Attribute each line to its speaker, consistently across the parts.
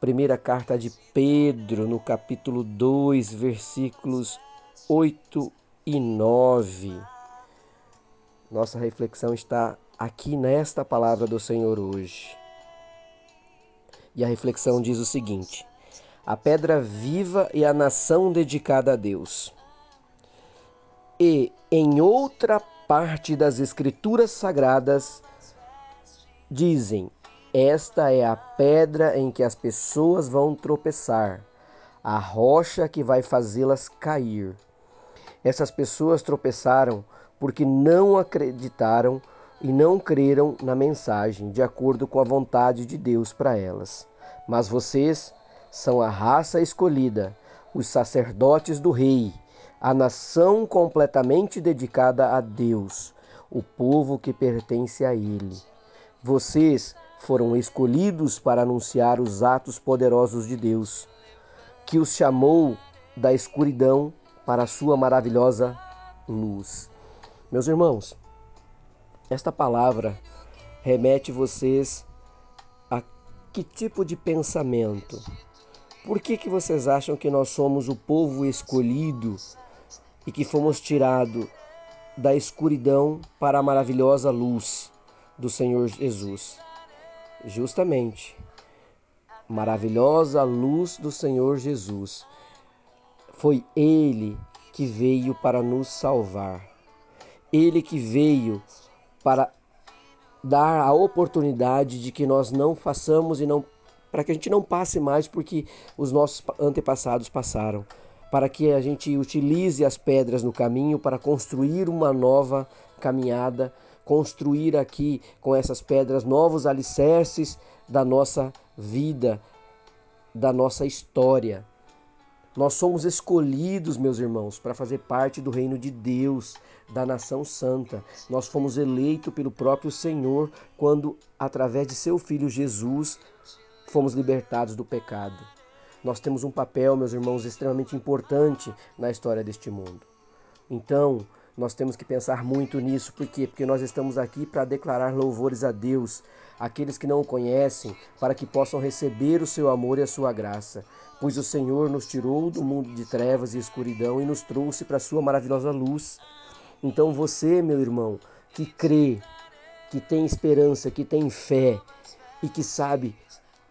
Speaker 1: Primeira carta de Pedro, no capítulo 2, versículos 8 e 9. Nossa reflexão está aqui nesta palavra do Senhor hoje. E a reflexão diz o seguinte: a pedra viva e a nação dedicada a Deus. E em outra parte das Escrituras Sagradas dizem: esta é a pedra em que as pessoas vão tropeçar, a rocha que vai fazê-las cair. Essas pessoas tropeçaram porque não acreditaram e não creram na mensagem de acordo com a vontade de Deus para elas. Mas vocês são a raça escolhida, os sacerdotes do Rei, a nação completamente dedicada a Deus, o povo que pertence a Ele. Vocês foram escolhidos para anunciar os atos poderosos de Deus, que os chamou da escuridão para a sua maravilhosa luz. Meus irmãos, esta palavra remete vocês a que tipo de pensamento? Por que, que vocês acham que nós somos o povo escolhido e que fomos tirados da escuridão para a maravilhosa luz do Senhor Jesus? Justamente maravilhosa luz do Senhor Jesus. Foi Ele que veio para nos salvar. Ele que veio para dar a oportunidade de que nós não façamos e não para que a gente não passe mais porque os nossos antepassados passaram, para que a gente utilize as pedras no caminho para construir uma nova caminhada construir aqui com essas pedras novos alicerces da nossa vida, da nossa história. Nós somos escolhidos, meus irmãos, para fazer parte do reino de Deus, da nação santa. Nós fomos eleitos pelo próprio Senhor quando, através de seu filho Jesus, fomos libertados do pecado. Nós temos um papel, meus irmãos, extremamente importante na história deste mundo. Então, nós temos que pensar muito nisso, por quê? Porque nós estamos aqui para declarar louvores a Deus, aqueles que não o conhecem, para que possam receber o seu amor e a sua graça. Pois o Senhor nos tirou do mundo de trevas e escuridão e nos trouxe para a sua maravilhosa luz. Então você, meu irmão, que crê, que tem esperança, que tem fé e que sabe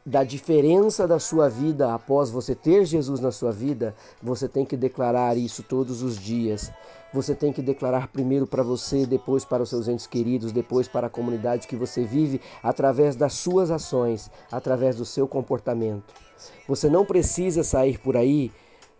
Speaker 1: da diferença da sua vida após você ter Jesus na sua vida, você tem que declarar isso todos os dias. Você tem que declarar primeiro para você, depois para os seus entes queridos, depois para a comunidade que você vive, através das suas ações, através do seu comportamento. Você não precisa sair por aí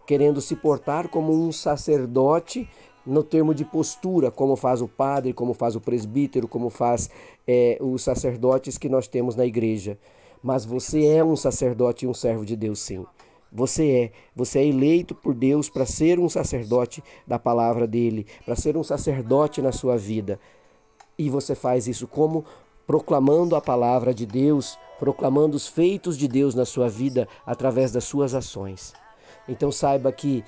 Speaker 1: querendo se portar como um sacerdote no termo de postura, como faz o padre, como faz o presbítero, como faz é, os sacerdotes que nós temos na igreja. Mas você é um sacerdote e um servo de Deus, sim. Você é, você é eleito por Deus para ser um sacerdote da palavra dele, para ser um sacerdote na sua vida. E você faz isso como proclamando a palavra de Deus, proclamando os feitos de Deus na sua vida através das suas ações. Então saiba que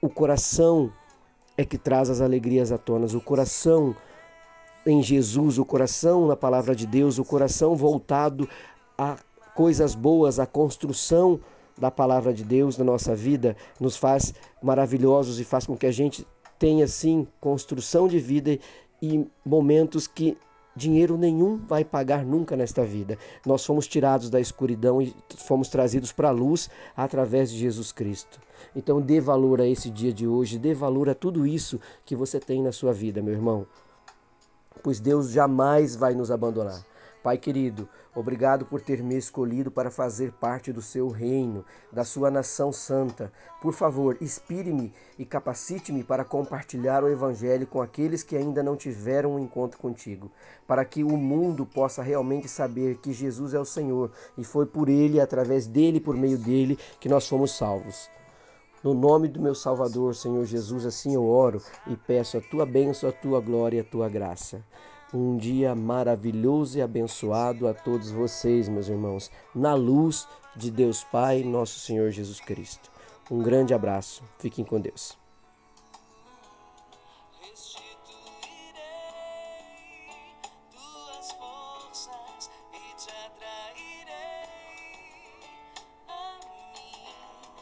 Speaker 1: o coração é que traz as alegrias à tona, o coração em Jesus, o coração na palavra de Deus, o coração voltado a coisas boas, a construção da palavra de Deus na nossa vida nos faz maravilhosos e faz com que a gente tenha sim construção de vida e momentos que dinheiro nenhum vai pagar nunca nesta vida. Nós fomos tirados da escuridão e fomos trazidos para a luz através de Jesus Cristo. Então dê valor a esse dia de hoje, dê valor a tudo isso que você tem na sua vida, meu irmão. pois Deus jamais vai nos abandonar. Pai querido, obrigado por ter me escolhido para fazer parte do seu reino, da sua nação santa. Por favor, inspire-me e capacite-me para compartilhar o Evangelho com aqueles que ainda não tiveram um encontro contigo, para que o mundo possa realmente saber que Jesus é o Senhor e foi por Ele, através dele, por meio dele, que nós fomos salvos. No nome do meu Salvador, Senhor Jesus, assim eu oro e peço a tua bênção, a tua glória, a tua graça. Um dia maravilhoso e abençoado a todos vocês, meus irmãos, na luz de Deus Pai, nosso Senhor Jesus Cristo. Um grande abraço. Fiquem com Deus.